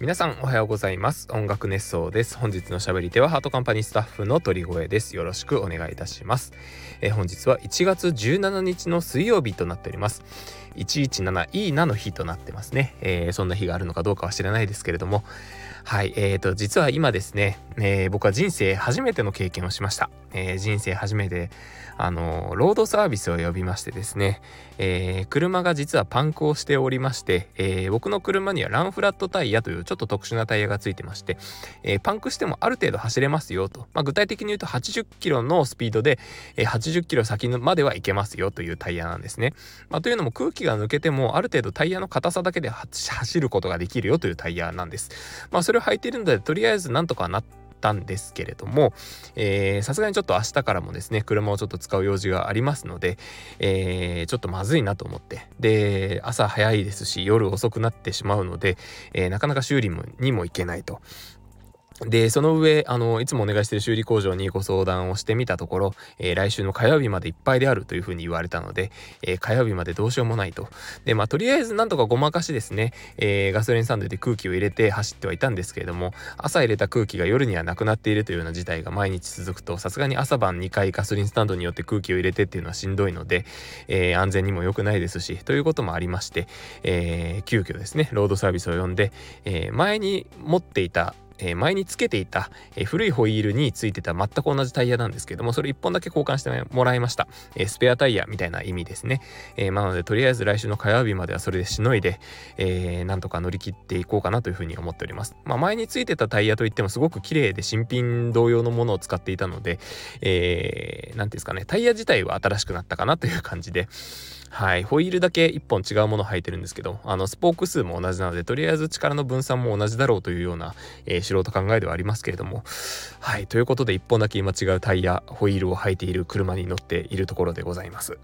皆さんおはようございます。音楽熱奏です。本日のしゃべり手はハートカンパニースタッフの鳥越です。よろしくお願いいたします、え、本日は1月17日の水曜日となっております。117いいなの日となってますね、えー、そんな日があるのかどうかは知らないですけれどもはいえーと実は今ですね、えー、僕は人生初めての経験をしました、えー、人生初めてあのロードサービスを呼びましてですね、えー、車が実はパンクをしておりまして、えー、僕の車にはランフラットタイヤというちょっと特殊なタイヤがついてまして、えー、パンクしてもある程度走れますよと、まあ、具体的に言うと80キロのスピードで、えー、80キロ先までは行けますよというタイヤなんですね。まあ、というのも空気が抜けてもある程度タイヤの硬さだけで走ることができるよというタイヤなんです。まあ、それを履いてるのでとりあえずなんとかなってったんですけれどもさすがにちょっと明日からもですね車をちょっと使う用事がありますので、えー、ちょっとまずいなと思って。で朝早いですし夜遅くなってしまうので、えー、なかなか修理にも行けないと。で、その上、あの、いつもお願いしている修理工場にご相談をしてみたところ、えー、来週の火曜日までいっぱいであるというふうに言われたので、えー、火曜日までどうしようもないと。で、まあ、とりあえずなんとかごまかしですね、えー、ガソリンスタンドで空気を入れて走ってはいたんですけれども、朝入れた空気が夜にはなくなっているというような事態が毎日続くと、さすがに朝晩2回ガソリンスタンドによって空気を入れてっていうのはしんどいので、え安全にも良くないですし、ということもありまして、え急遽ですね、ロードサービスを呼んで、え前に持っていたえー、前につけていた、えー、古いホイールについてた全く同じタイヤなんですけども、それ1本だけ交換してもらいました。えー、スペアタイヤみたいな意味ですね。えなので、とりあえず来週の火曜日まではそれでしのいで、えなんとか乗り切っていこうかなというふうに思っております。まあ、前についてたタイヤといってもすごく綺麗で新品同様のものを使っていたので、えー、ていうんですかね、タイヤ自体は新しくなったかなという感じで、はい。ホイールだけ1本違うものを履いてるんですけど、あの、スポーク数も同じなので、とりあえず力の分散も同じだろうというような、えー、素人考えではありますけれども、はい。ということで、1本だけ今違うタイヤ、ホイールを履いている車に乗っているところでございます。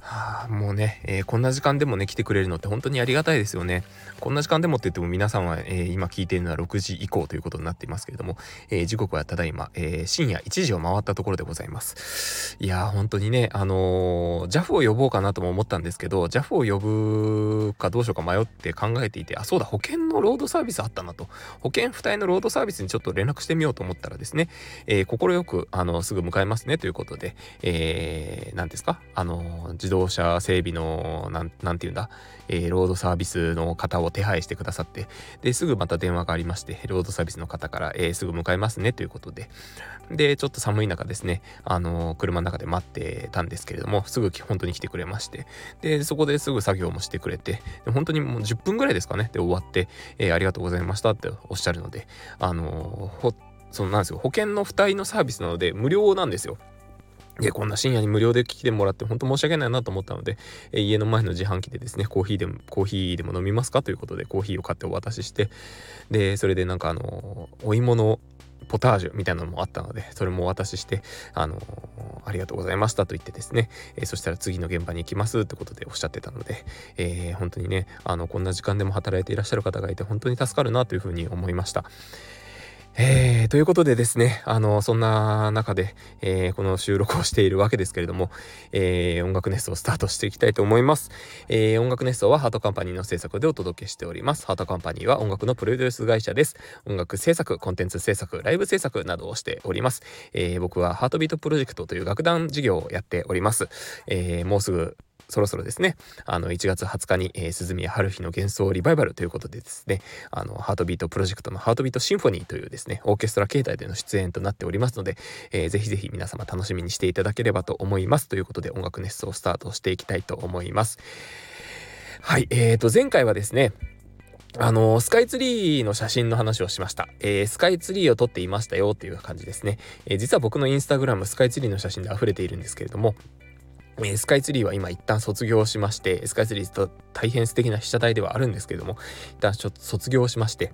はあ、もうね、えー、こんな時間でもね、来てくれるのって本当にありがたいですよね。こんな時間でもって言っても皆さんは、えー、今聞いているのは6時以降ということになっていますけれども、えー、時刻はただいま、え深夜1時を回ったところでございます。いやー、本当にね、あの JAF を呼ぼうかなとも思ったんですけど、JAF を呼ぶかどうしようか迷って考えていて、あ、そうだ、保険のロードサービスあったなと。保険付帯のロードサービスにちょっと連絡してみようと思ったらですね、えー、快く、あの、すぐ迎えますねということで、えー、何ですか？あの自動車整備の、なん、なんて言うんだ、えー、ロードサービスの方を手配してくださって、で、すぐまた電話がありまして、ロードサービスの方から、えー、すぐ向かいますねということで、で、ちょっと寒い中ですね、あの、車の中で待ってたんですけれども、すぐ本当に来てくれまして、で、そこですぐ作業もしてくれて、本当にもう10分ぐらいですかね、で終わって、えー、ありがとうございましたっておっしゃるので、あのー、そのなんですよ、保険の付帯のサービスなので無料なんですよ。で、こんな深夜に無料で来てもらって本当申し訳ないなと思ったので、え家の前の自販機でですね、コーヒーでも、コーヒーでも飲みますかということでコーヒーを買ってお渡しして、で、それでなんかあの、お芋のポタージュみたいなのもあったので、それもお渡しして、あのありがとうございましたと言ってですね、えー、そしたら次の現場に行きますってことでおっしゃってたので、えー、本当にね、あの、こんな時間でも働いていらっしゃる方がいて、本当に助かるなというふうに思いました。えー、ということでですね、あの、そんな中で、えー、この収録をしているわけですけれども、えー、音楽ネストをスタートしていきたいと思います。え、音楽ネストはハートカンパニーの制作でお届けしております。ハートカンパニーは音楽のプロデュース会社です。音楽制作、コンテンツ制作、ライブ制作などをしております。え、僕はハートビートプロジェクトという楽団事業をやっております。え、もうすぐそろそろですね、あの、1月20日に、えー、涼宮ハルヒの弦奏リバイバルということでですね、あの、ハートビートプロジェクトのハートビートシンフォニーというですね、オーケストラ形態での出演となっておりますので、えー、ぜひぜひ皆様楽しみにしていただければと思います。ということで、音楽熱奏スタートしていきたいと思います。はい、えーと、前回はですね、あのスカイツリーの写真の話をしました。えー、スカイツリーを撮っていましたよっていう感じですね。えー、実は僕のインスタグラム、スカイツリーの写真で溢れているんですけれども、えスカイツリーは今一旦卒業しまして、スカイツリーと大変素敵な被写体ではあるんですけども、一旦ちょっと卒業しまして、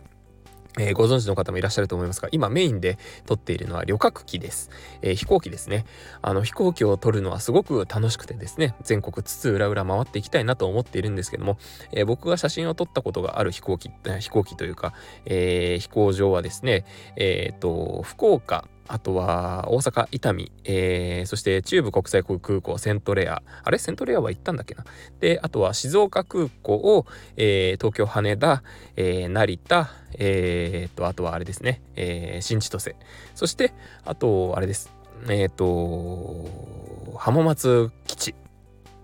えー、ご存知の方もいらっしゃると思いますが、今メインで撮っているのは旅客機です。えー、飛行機ですね。あの飛行機を撮るのはすごく楽しくてですね、全国津々浦々回っていきたいなと思っているんですけども、えー、僕が写真を撮ったことがある飛行機、飛行機というか、え飛行場はですね、えっと、福岡、あとは大阪伊丹、えー、そして中部国際空港セントレア。あれ？セントレアは行ったんだっけな？であとは静岡空港を、えー、東京羽田、えー、成田えー、とあとはあれですね、えー、新千歳。そしてあとあれです。えっ、ー、と浜松基地。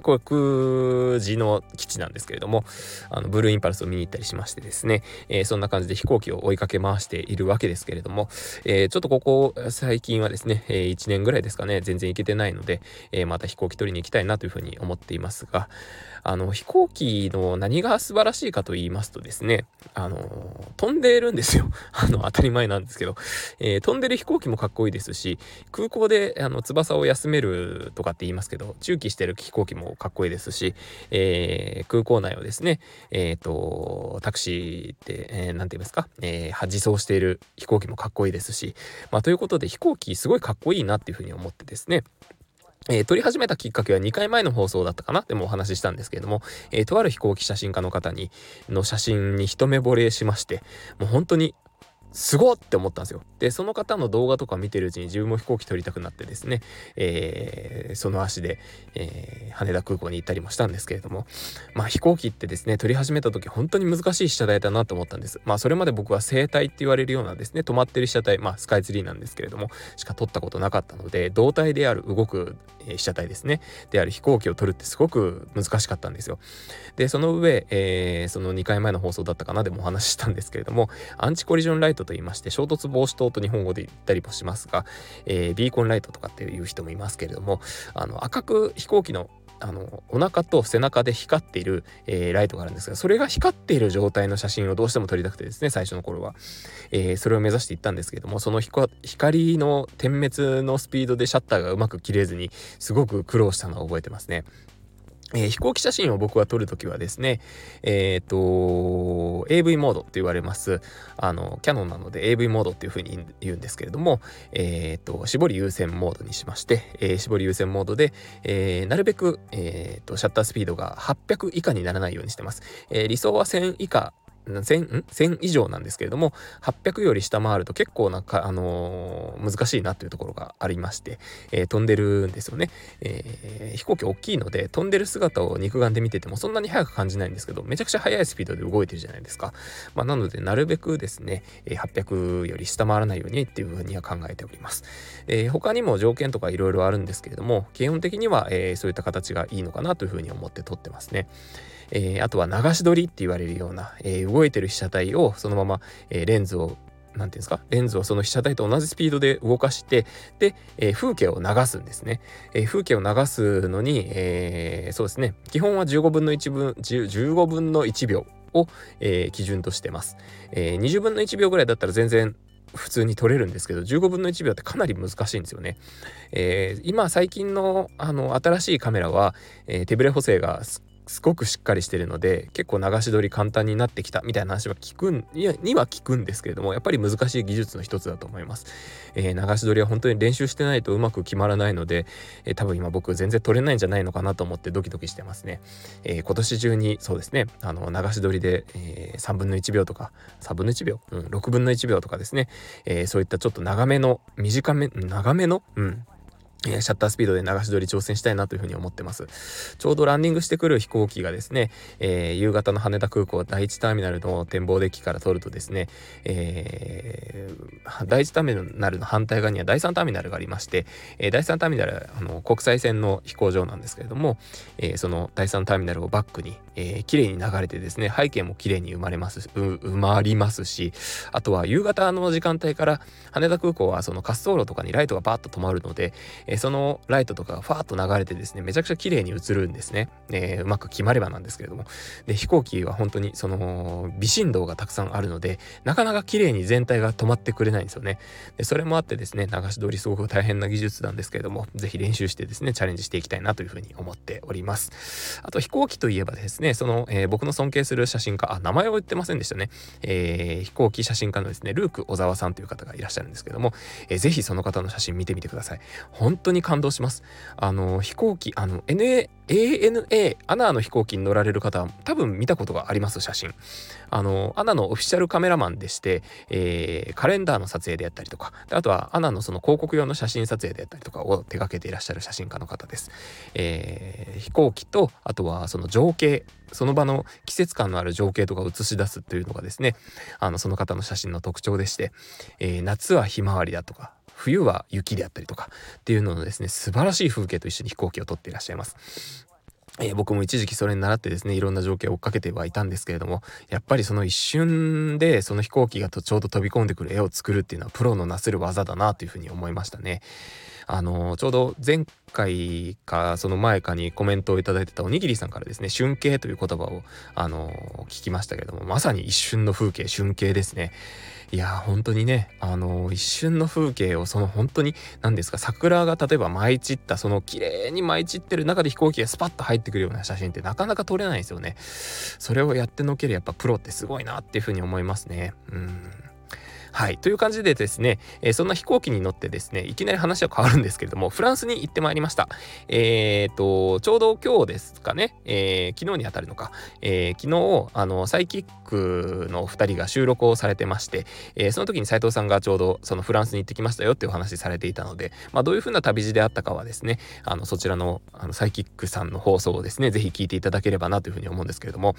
これ空時の基地なんですけれどもあのブルーインパルスを見に行ったりしましてですね、えー、そんな感じで飛行機を追いかけ回しているわけですけれども、えー、ちょっとここ最近はですね、えー、1年ぐらいですかね全然行けてないので、えまた飛行機取りに行きたいなというふうに思っていますがあの飛行機の何が素晴らしいかと言いますとですねあの飛んでるんですよ。あの当たり前なんですけど、え飛んでる飛行機もかっこいいですし空港であの翼を休めるとかって言いますけど駐機してる飛行機もかっこいいですし、えー、空港内をですね、えっ、ー、と、タクシーって、えー、て言いますか、えー、自走している飛行機もかっこいいですし、まあ、ということで飛行機すごいかっこいいなっていうふうに思ってですね、えー、撮り始めたきっかけは2回前の放送だったかな？ってもお話ししたんですけれども、えー、とある飛行機写真家の方にの写真に一目惚れしましてもう本当にすごって思ったんですよ。で、その方の動画とか見てるうちに自分も飛行機撮りたくなってですね、えー、その足で、えー、羽田空港に行ったりもしたんですけれども、まあ飛行機ってですね、撮り始めた時本当に難しい被写体だなと思ったんです。まあそれまで僕は生体って言われるようなですね、止まってる被写体、まあスカイツリーなんですけれども、しか撮ったことなかったので、胴体である動く、被写体ですね、である飛行機を撮るってすごく難しかったんですよ。で、その上、えー、その2回前の放送だったかなでもお話ししたんですけれども、アンチコリジョンライトトと言いまして衝突防止灯と日本語で言ったりもしますが、えー、ビーコンライトとかっていう人もいますけれどもあの赤く飛行機のあのお腹と背中で光っている、えー、ライトがあるんですがそれが光っている状態の写真をどうしても撮りたくてですね最初の頃は、えー、それを目指していったんですけどもその光の点滅のスピードでシャッターがうまく切れずにすごく苦労したのを覚えてますね。えー、飛行機写真を僕は撮るときはですね、えっ、と、AV モードって言われます、あの、キャノンなので AV モードっていうふうに言うんですけれども、えっ、と、絞り優先モードにしまして、え、絞り優先モードで、え、なるべく、えっ、と、シャッタースピードが800以下にならないようにしてます。え、理想は1000以下 1000, 1000以上なんですけれども800より下回ると結構なんか、あのー、難しいなというところがありまして、えー、飛んでるんですよね、えー、飛行機大きいので飛んでる姿を肉眼で見ててもそんなに速く感じないんですけどめちゃくちゃ速いスピードで動いてるじゃないですか、まあ、なのでなるべくですね800より下回らないようにっていうふうには考えております、えー、他にも条件とかいろいろあるんですけれども基本的には、え、そういった形がいいのかなというふうに思って撮ってますね。えー、あとは流し撮りって言われるような、えー、動いてる被写体をそのまま、えー、レンズをなんていうんですか？レンズをその被写体と同じスピードで動かしてで、えー、風景を流すんですね、えー、風景を流すのに、えー、そうですね。基本は15分の1分15分の1秒を、えー、基準としてます、えー、20分の1秒ぐらいだったら全然普通に撮れるんですけど15分の1秒ってかなり難しいんですよね。えー、今最近のあの新しいカメラは、えー、手ブレ補正がすごくしっかりしてるので結構流し撮り簡単になってきたみたいな話は聞くんには聞くんですけれどもやっぱり難しい技術の一つだと思います、えー、流し撮りは本当に練習してないとうまく決まらないので、えー、多分今僕全然撮れないんじゃないのかなと思ってドキドキしてますね、えー、今年中にそうですねあの流し撮りで、え3分の1秒とか3分の1秒、うん、6分の1秒とかですね、えそういったちょっと長めの短め長めの、うん、シャッタースピードで流し撮り挑戦したいなというふうに思ってます。ちょうどランニングしてくる飛行機がですね、えー、夕方の羽田空港第1ターミナルの展望デッキから撮るとですね、えー、第1ターミナルの反対側には第3ターミナルがありまして、え、第3ターミナルあの国際線の飛行場なんですけれども、えその第3ターミナルをバックに、えー、綺麗に流れてですね、背景も綺麗に生まれます埋まりますし、あとは夕方の時間帯から羽田空港はその滑走路とかにライトがバーッと止まるので、え、そのライトとかがファーッと流れてですね、めちゃくちゃ綺麗に映るんですね。えー、うまく決まればなんですけれども。で、飛行機は本当にその微振動がたくさんあるので、なかなか綺麗に全体が止まってくれないんですよね。で、それもあってですね、流し撮りすごく大変な技術なんですけれども、ぜひ練習してですね、チャレンジしていきたいなというふうに思っております。あと飛行機といえばですね、その、えー、僕の尊敬する写真家、あ、名前を言ってませんでしたね。えー、飛行機写真家のですね、ルーク小沢さんという方がいらっしゃるんですけども、えー、ぜひその方の写真見てみてください。本当に感動します。あの飛行機あの NA ANA アナの飛行機に乗られる方は多分見たことがあります写真あのアナのオフィシャルカメラマンでして、えー、カレンダーの撮影であったりとかあとはアナのその広告用の写真撮影であったりとかを手掛けていらっしゃる写真家の方です、えー、飛行機とあとはその情景その場の季節感のある情景とか映し出すというのがですねあのその方の写真の特徴でして、えー、夏はひまわりだとか冬は雪であったりとかっていうののですね素晴らしい風景と一緒に飛行機を撮っていらっしゃいます。えー、僕も一時期それに習ってですねいろんな条件を追っかけてはいたんですけれどもやっぱりその一瞬でその飛行機がとちょうど飛び込んでくる絵を作るっていうのはプロのなせる技だなというふうに思いましたね。あのちょうど前回かその前かにコメントを頂いてたおにぎりさんからですね春景という言葉をあの聞きましたけどもまさに一瞬の風景春景ですね。いや本当にねあの一瞬の風景をその本当に何ですか桜が例えば舞い散ったその綺麗に舞い散ってる中で飛行機がスパッと入ってくるような写真ってなかなか撮れないですよね。それをやってのけるやっぱプロってすごいなっていうふうに思いますね。うん。はい。という感じでですね、えー、そんな飛行機に乗ってですね、いきなり話は変わるんですけれども、フランスに行ってまいりました。えっ、と、ちょうど今日ですかね、えー、昨日にあたるのか、え昨日、あの、サイキックの2人が収録をされてまして、えその時に斉藤さんがちょうどそのフランスに行ってきましたよっていうお話されていたので、まあ、どういう風な旅路であったかはですね、あの、そちらのあのサイキックさんの放送をですね、ぜひ聞いていただければなというふうに思うんですけれども、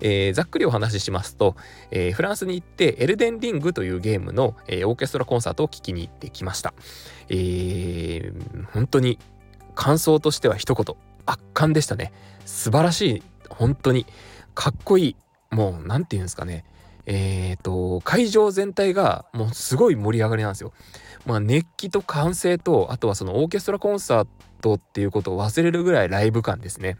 えざっくりお話ししますと、えフランスに行ってエルデンリングというゲームゲームの、えー、オーケストラコンサートを聴きに行ってきました。えー、本当に感想としては一言圧巻でしたね。素晴らしい本当にかっこいいもう何て言うんですかねえっ、ー、と会場全体がもうすごい盛り上がりなんですよ。まあ熱気と歓声とあとはそのオーケストラコンサートっていうことを忘れるぐらいライブ感ですね。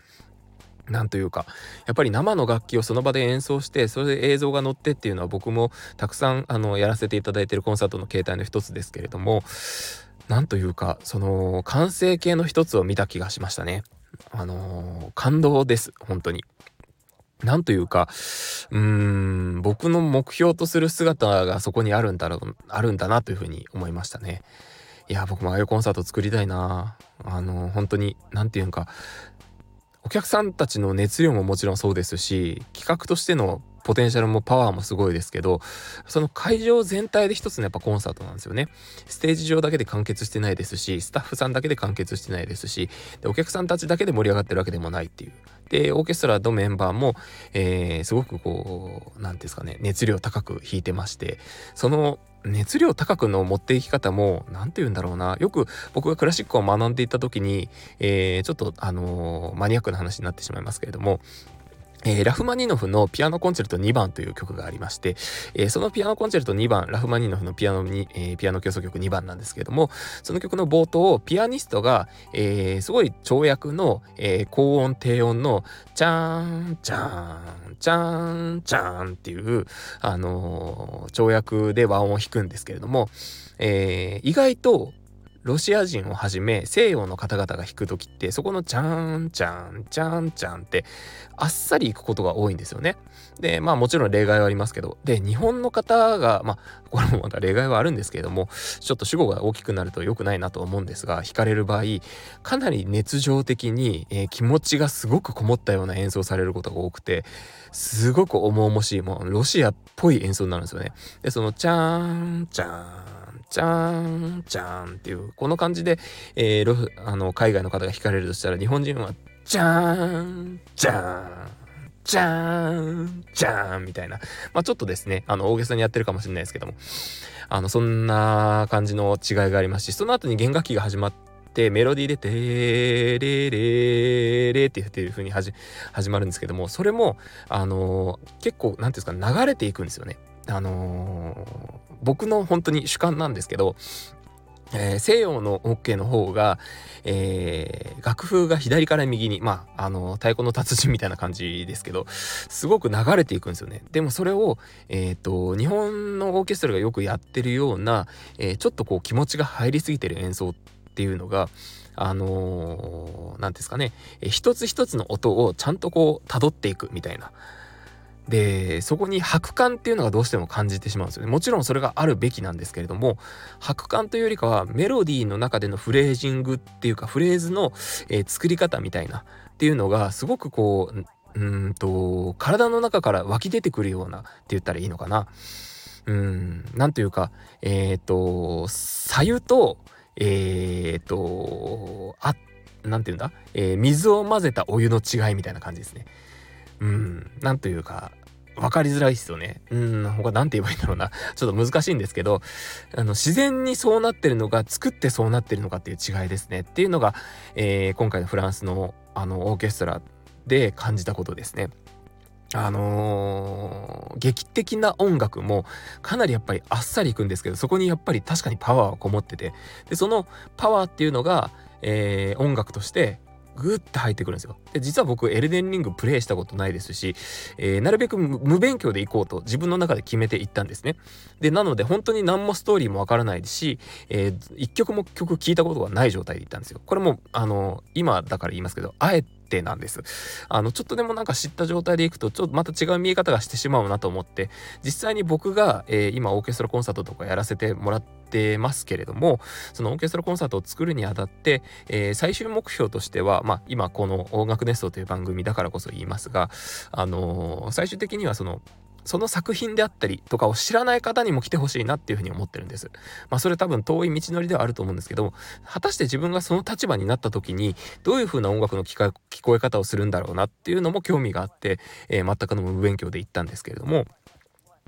なんというかやっぱり生の楽器をその場で演奏してそれで映像が載ってっていうのは僕もたくさんあのやらせていただいてるコンサートの形態の一つですけれどもなんというかその完成形の一つを見た気がしましたね。あのー、感動です本当に。なんというか、うーん、僕の目標とする姿がそこにあるんだろう、あるんだなというふうに思いましたね。いや、僕もああいうコンサート作りたいな。あの、本当に、なんていうか、お客さんたちの熱量ももちろんそうですし企画としてのポテンシャルもパワーもすごいですけどその会場全体で一つのやっぱコンサートなんですよね。ステージ上だけで完結してないですしスタッフさんだけで完結してないですしでお客さんたちだけで盛り上がってるわけでもないっていう。でオーケストラのメンバーも、えー、すごくこう何ですかね熱量高く弾いてましてその熱量高くの持っていき方も何て言うんだろうな。よく僕がクラシックを学んでいた時に、えー、ちょっとあのー、マニアックな話になってしまいますけれどもえー、ラフマニノフのピアノコンチェルト2番という曲がありまして、えー、そのピアノコンチェルト2番、ラフマニノフのピアノに、えー、ピアノ競争曲2番なんですけれども、その曲の冒頭、ピアニストが、えすごい跳躍の、え高音低音の、チャーン、チャーン、チャーン、チャーンっていう、あの跳躍で和音を弾くんですけれども、え意外とロシア人をはじめ西洋の方々が弾く時ってそこのチャーンチャンチャンチャンってあっさりいくことが多いんですよね。でまあもちろん例外はありますけどで日本の方がまあこれもまた例外はあるんですけれどもちょっと主語が大きくなると良くないなと思うんですが弾かれる場合かなり熱情的に、えー、気持ちがすごくこもったような演奏されることが多くてすごく重々しいもうロシアっぽい演奏になるんですよね。でそのチャーンチャーンじゃーん、じゃーんっていう、この感じで、えー、あの海外の方が弾かれるとしたら、日本人は、じゃーん、じゃーん、じゃーん、じゃーんみたいな。まあちょっとですね、あの大げさにやってるかもしれないですけども、あの、そんな感じの違いがありますし、その後に弦楽器が始まって、メロディーで「てーれれれ」っていう風に始まるんですけどもそれもあの、結構何ていうんですか流れていくんですよね。あのー、僕の本当に主観なんですけど、えー、西洋の OK の方が、えー、楽譜が左から右に、まあ、あの、太鼓の達人みたいな感じですけど、すごく流れていくんですよね。でもそれを、えっ、ー、と、日本のオーケストラがよくやってるような、えちょっとこう気持ちが入りすぎてる演奏っていうのが、あの何ですかね、え一つ一つの音をちゃんとこう辿っていくみたいな。でそこに白感っていうのがどうしても感じてしまうんですよね。もちろんそれがあるべきなんですけれども白感というよりかはメロディーの中でのフレージングっていうかフレーズの、えー、作り方みたいなっていうのがすごくこううんと体の中から湧き出てくるようなって言ったらいいのかな。うんなんというかえっ、ー、と左右とえっ、ー、とあなんていうんだ、えー、水を混ぜたお湯の違いみたいな感じですね。うんなんというか分かりづらいですよね。うん、他何て言えばいいんだろうな。ちょっと難しいんですけど、あの、自然にそうなってるのか、作ってそうなってるのかっていう違いですね。っていうのが、えー、今回のフランスの、あの、オーケストラで感じたことですね。あのー、劇的な音楽もかなりやっぱりあっさりいくんですけどそこにやっぱり確かにパワーはこもっててでそのパワーっていうのが、えー、音楽としてグッて入ってくるんですよ。で実は僕エルデンリングプレイしたことないですし、えー、なるべく無勉強で行こうと自分の中で決めていったんですね。でなので本当に何もストーリーもわからないし、えー、一曲も曲聴いたことがない状態で行ったんですよ。これもあの今だから言いますけどあえてなんです。あのちょっとでもなんか知った状態でいくとちょっとまた違う見え方がしてしまうなと思って実際に僕が、えー、今オーケストラコンサートとかやらせてもらってますけれどもそのオーケストラコンサートを作るにあたって、えー、最終目標としてはまあ今この音楽ネストという番組だからこそ言いますがあのー、最終的にはそのその作品であったりとかを知らない方にも来てほしいなっていうふうに思ってるんです。まあそれ多分遠い道のりではあると思うんですけど果たして自分がその立場になった時にどういうふうな音楽の聞こえ方をするんだろうなっていうのも興味があって、えー、全くの無勉強で行ったんですけれども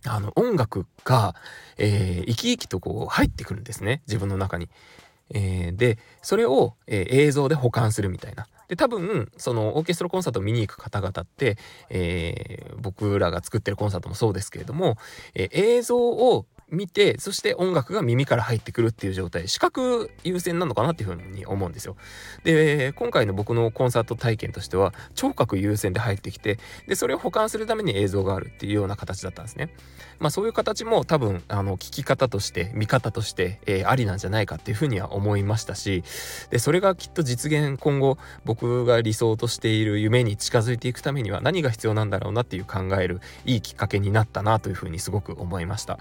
あの音楽が、えー、生き生きとこう入ってくるんですね自分の中に。えー、でそれを、えー、映像で保管するみたいな。で多分そのオーケストラコンサートを見に行く方々って、えー、僕らが作ってるコンサートもそうですけれども、え映像を見てそして音楽が耳から入ってくるっていう状態視覚優先なのかなっていうふうに思うんですよ。で今回の僕のコンサート体験としては聴覚優先で入ってきてでそれを保管するために映像があるっていうような形だったんですね。まあそういう形も多分あの聞き方として見方として、えー、ありなんじゃないかっていうふうには思いましたしでそれがきっと実現今後僕が理想としている夢に近づいていくためには何が必要なんだろうなっていう考えるいいきっかけになったなというふうにすごく思いました。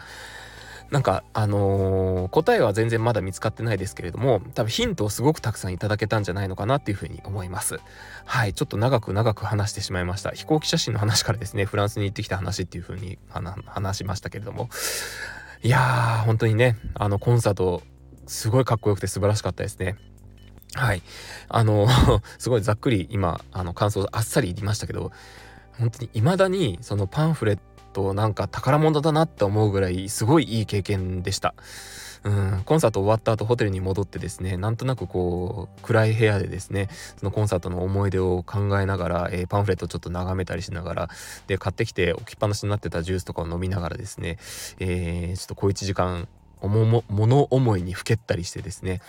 なんかあのー、答えは全然まだ見つかってないですけれども多分ヒントをすごくたくさんいただけたんじゃないのかなっていうふうに思います。はいちょっと長く長く話してしまいました。飛行機写真の話からですねフランスに行ってきた話っていうふうに話しましたけれども。いやー本当にねあのコンサートすごいかっこよくて素晴らしかったですね。はい。あの すごいざっくり今あの感想あっさり言いましたけど本当に未だにそのパンフレットとなんか宝物だなって思うぐらいすごいいい経験でした。うん、コンサート終わった後ホテルに戻ってですねなんとなくこう暗い部屋でですねそのコンサートの思い出を考えながら、えー、パンフレットちょっと眺めたりしながらで買ってきて置きっぱなしになってたジュースとかを飲みながらですね、えー、ちょっと小1時間物思いにふけったりしてですね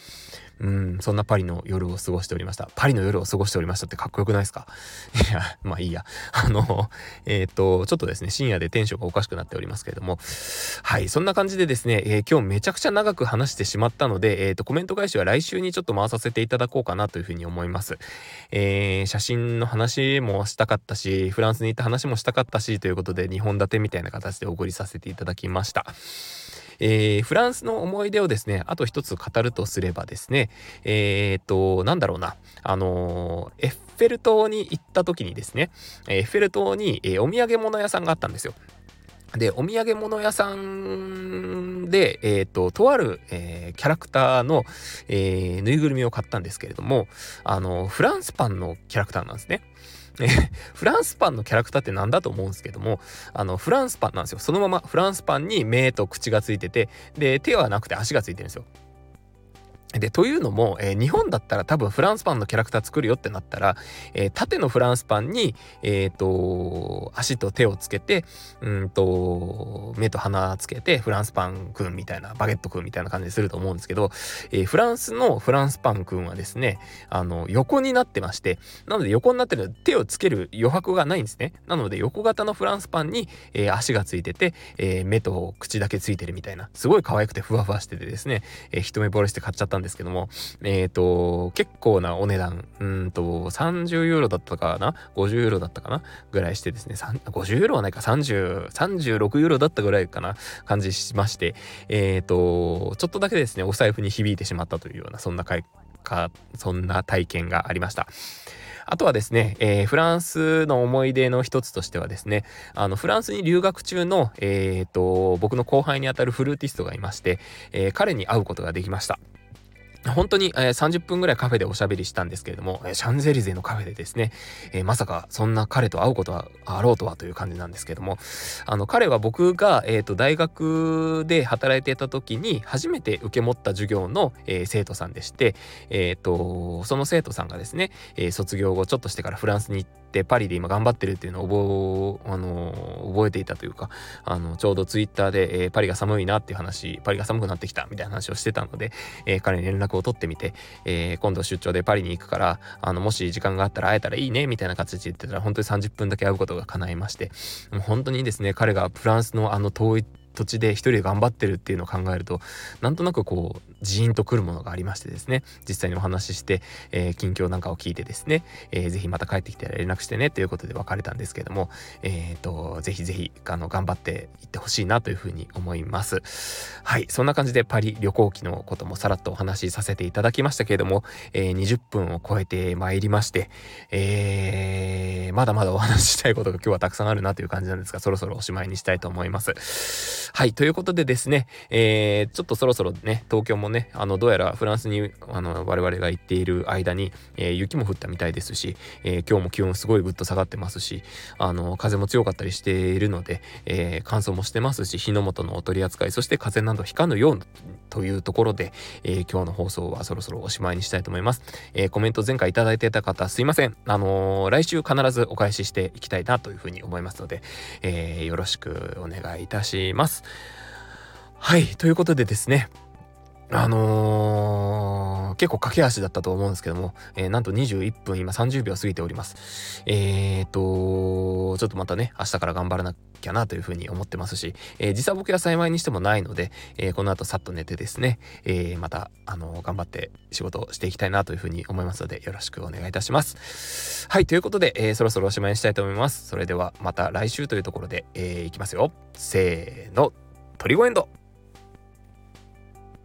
うん、そんなパリの夜を過ごしておりました。パリの夜を過ごしておりましたってかっこよくないですか？いや、まあいいや。あの、えっ、ー、と、ちょっとですね、深夜でテンションがおかしくなっておりますけれども、はい、そんな感じでですね、えー、今日めちゃくちゃ長く話してしまったので、えっ、ー、と、コメント返しは来週にちょっと回させていただこうかなというふうに思います。えー、写真の話もしたかったし、フランスに行った話もしたかったし、ということで、2本立てみたいな形でお送りさせていただきました。えー、フランスの思い出をですね、あと一つ語るとすればですね、えー、っと、なんだろうな、あのー、エッフェル塔に行った時にですね、エッフェル塔に、え、お土産物屋さんがあったんですよ。で、お土産物屋さんで、えっ、と、とある、えー、キャラクターの、えー、ぬいぐるみを買ったんですけれども、あの、フランスパンのキャラクターなんですね。フランスパンのキャラクターって何だと思うんですけども、あの、フランスパンなんですよ。そのままフランスパンに目と口がついてて、で、手はなくて足がついてるんですよ。で、というのも、えー、日本だったら多分フランスパンのキャラクター作るよってなったら、えー、縦のフランスパンに、えっ、ー、と、足と手をつけて、うんと、目と鼻つけて、フランスパンくんみたいな、バゲットくんみたいな感じすると思うんですけど、えー、フランスのフランスパンくんはですね、あの、横になってまして、なので横になってる手をつける余白がないんですね。なので横型のフランスパンに、えー、足がついてて、えー、目と口だけついてるみたいな、すごい可愛くてふわふわしててですね、えー、一目惚れして買っちゃったんですですけども、えっ、ー、と、結構なお値段、うんと、30ユーロだったかな ?50 ユーロだったかな？ぐらいしてですね、50ユーロはないか、30、36ユーロだったぐらいかな？感じしまして、えっ、ー、と、ちょっとだけですね、お財布に響いてしまったというような、そんなか、そんな体験がありました。あとはですね、えー、フランスの思い出の一つとしてはですね、あの、フランスに留学中の、えー、と、僕の後輩にあたるフルーティストがいまして、えー、彼に会うことができました。本当に、えー、30分ぐらいカフェでおしゃべりしたんですけれども、えー、シャンゼリゼのカフェでですね、えー、まさかそんな彼と会うことはあろうとはという感じなんですけども、あの彼は僕が、えーと、大学で働いていた時に初めて受け持った授業の、えー、生徒さんでして、えーと、その生徒さんがですね、えー、卒業後ちょっとしてからフランスに行ってパリで今頑張ってるっていうのを覚,、あの覚えていたというかあのちょうどツイッターで、えー、パリが寒いなっていう話パリが寒くなってきたみたいな話をしてたので、えー、彼に連絡を取ってみて、えー、今度出張でパリに行くから、あの、もし時間があったら会えたらいいね、みたいな形で言ってたら、本当に30分だけ会うことが叶いまして、もう本当にですね、彼がフランスのあの遠い土地で一人で頑張ってるっていうのを考えるとなんとなくこうジーンとくるものがありましてですね。実際にお話しして、えー、近況なんかを聞いてですね、えー、ぜひまた帰ってきたら連絡してね。ということで別れたんですけども。えっ、ー、とぜひぜひあの頑張っていってほしいなというふうに思います。はい。そんな感じでパリ旅行記のこともさらっとお話しさせていただきましたけれども、えー、20分を超えてまいりまして、えー、まだまだお話ししたいことが今日はたくさんあるなという感じなんですがそろそろおしまいにしたいと思います。はい。ということでですね、えー、ちょっとそろそろね東京もねねあのどうやらフランスにあの我々が行っている間に、えー、雪も降ったみたいですし、えー、今日も気温すごいぐっと下がってますしあの風も強かったりしているので、えー、乾燥もしてますし火の元のお取り扱いそして風邪などひかぬようというところで、え、今日の放送はそろそろおしまいにしたいと思います、え、コメント前回いただいてた方すいません。あの、来週必ずお返ししていきたいなというふうに思いますので、え、よろしくお願いいたします。はいということでですねあのー、結構駆け足だったと思うんですけども、えー、なんと21分今30秒過ぎております。えーと、ちょっとまたね、明日から頑張らなきゃなというふうに思ってますし、えー、実際僕は幸いにしてもないので、えー、この後さっと寝てですね、えー、また、あの、頑張って仕事をしていきたいなというふうに思いますので、よろしくお願いいたします。はい、ということで、えー、そろそろおしまいにしたいと思います。それではまた来週というところで、えー、いきますよ。せーの、トリゴエンド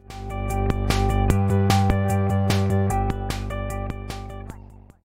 you